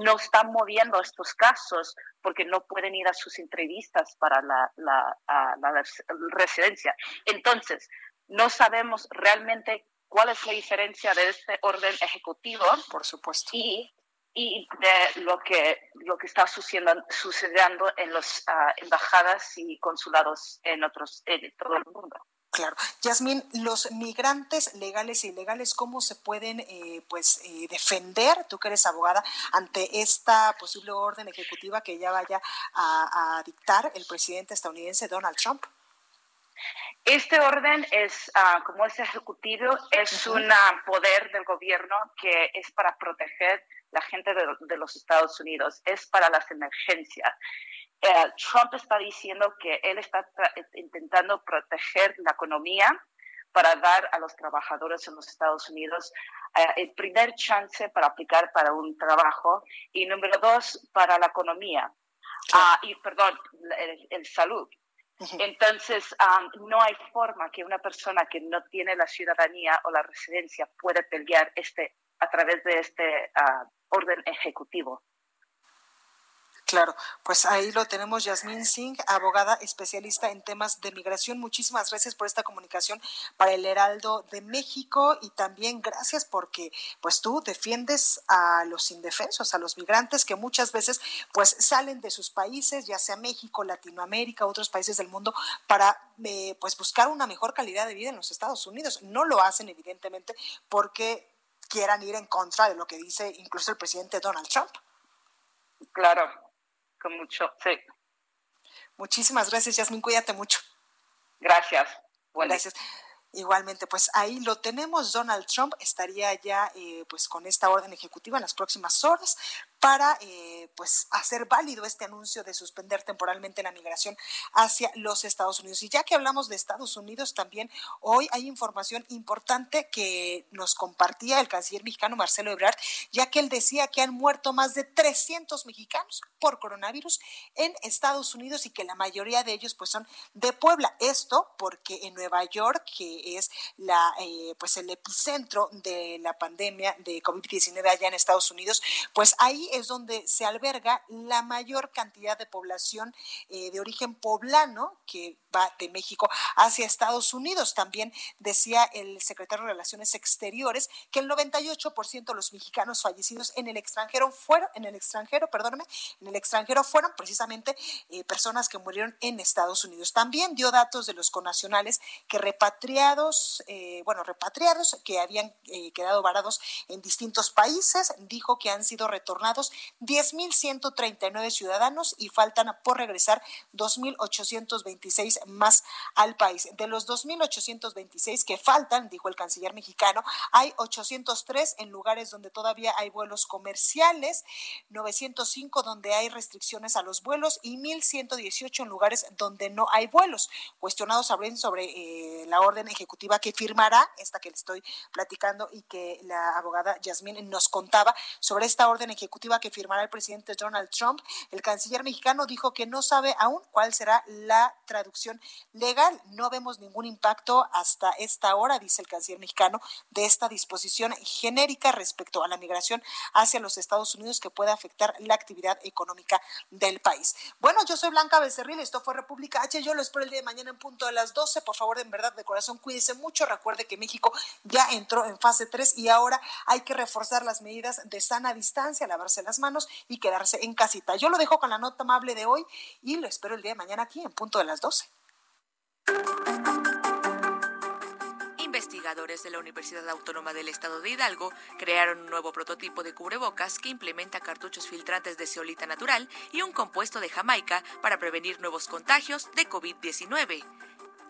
no están moviendo estos casos porque no pueden ir a sus entrevistas para la, la, la residencia. Entonces, no sabemos realmente cuál es la diferencia de este orden ejecutivo. Por supuesto. Y, y de lo que, lo que está sucediendo, sucediendo en las ah, embajadas y consulados en, otros, en todo el mundo. Claro. Yasmín, los migrantes legales e ilegales, ¿cómo se pueden eh, pues, eh, defender, tú que eres abogada, ante esta posible orden ejecutiva que ya vaya a, a dictar el presidente estadounidense Donald Trump? Este orden es, ah, como es ejecutivo, es un poder del gobierno que es para proteger la gente de, los Estados Unidos, es para las emergencias. Eh, Trump está diciendo que él está intentando proteger la economía para dar a los trabajadores en los Estados Unidos eh, el primer chance para aplicar para un trabajo y número dos, para la economía. Ah, y perdón, el salud. Entonces, no hay forma que una persona que no tiene la ciudadanía o la residencia pueda pelear este, a través de este ah, orden ejecutivo. Claro, pues ahí lo tenemos, Yasmín Singh, abogada especialista en temas de migración. Muchísimas gracias por esta comunicación para el Heraldo de México y también gracias porque pues tú defiendes a los indefensos, a los migrantes que muchas veces pues salen de sus países, ya sea México, Latinoamérica, otros países del mundo, para eh, pues buscar una mejor calidad de vida en los Estados Unidos. No lo hacen evidentemente porque quieran ir en contra de lo que dice incluso el presidente Donald Trump. Claro, con mucho, sí. Muchísimas gracias, Yasmin, cuídate mucho. Gracias. Gracias. Igualmente, pues ahí lo tenemos. Donald Trump estaría ya eh, pues con esta orden ejecutiva en las próximas horas para eh, pues hacer válido este anuncio de suspender temporalmente la migración hacia los Estados Unidos. Y ya que hablamos de Estados Unidos, también hoy hay información importante que nos compartía el canciller mexicano Marcelo Ebrard, ya que él decía que han muerto más de 300 mexicanos por coronavirus en Estados Unidos y que la mayoría de ellos pues son de Puebla. Esto porque en Nueva York, que es la eh, pues el epicentro de la pandemia de COVID-19 allá en Estados Unidos, pues ahí es donde se alberga la mayor cantidad de población eh, de origen poblano que va de México hacia Estados Unidos. También decía el secretario de Relaciones Exteriores que el 98% de los mexicanos fallecidos en el extranjero fueron, en el extranjero, perdóname, en el extranjero fueron precisamente eh, personas que murieron en Estados Unidos. También dio datos de los conacionales que repatriados, eh, bueno, repatriados que habían quedado varados en distintos países, dijo que han sido retornados 10.139 ciudadanos y faltan por regresar 2.826 más al país. De los 2.826 que faltan, dijo el canciller mexicano, hay 803 en lugares donde todavía hay vuelos comerciales, 905 donde hay restricciones a los vuelos y 1.118 en lugares donde no hay vuelos. Cuestionados hablen sobre eh, la orden ejecutiva que firmará, esta que le estoy platicando y que la abogada Yasmín nos contaba sobre esta orden ejecutiva que firmará el presidente Donald Trump, el canciller mexicano dijo que no sabe aún cuál será la traducción legal. No vemos ningún impacto hasta esta hora, dice el canciller mexicano, de esta disposición genérica respecto a la migración hacia los Estados Unidos que puede afectar la actividad económica del país. Bueno, yo soy Blanca Becerril, esto fue República H, yo lo espero el día de mañana en punto de las 12. Por favor, en verdad, de corazón, cuídese mucho. Recuerde que México ya entró en fase 3 y ahora hay que reforzar las medidas de sana distancia, lavarse las manos y quedarse en casita. Yo lo dejo con la nota amable de hoy y lo espero el día de mañana aquí en punto de las 12. Investigadores de la Universidad Autónoma del Estado de Hidalgo crearon un nuevo prototipo de cubrebocas que implementa cartuchos filtrantes de ceolita natural y un compuesto de Jamaica para prevenir nuevos contagios de COVID-19.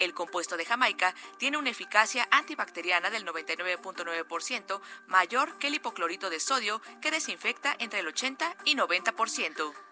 El compuesto de Jamaica tiene una eficacia antibacteriana del 99.9% mayor que el hipoclorito de sodio que desinfecta entre el 80 y 90%.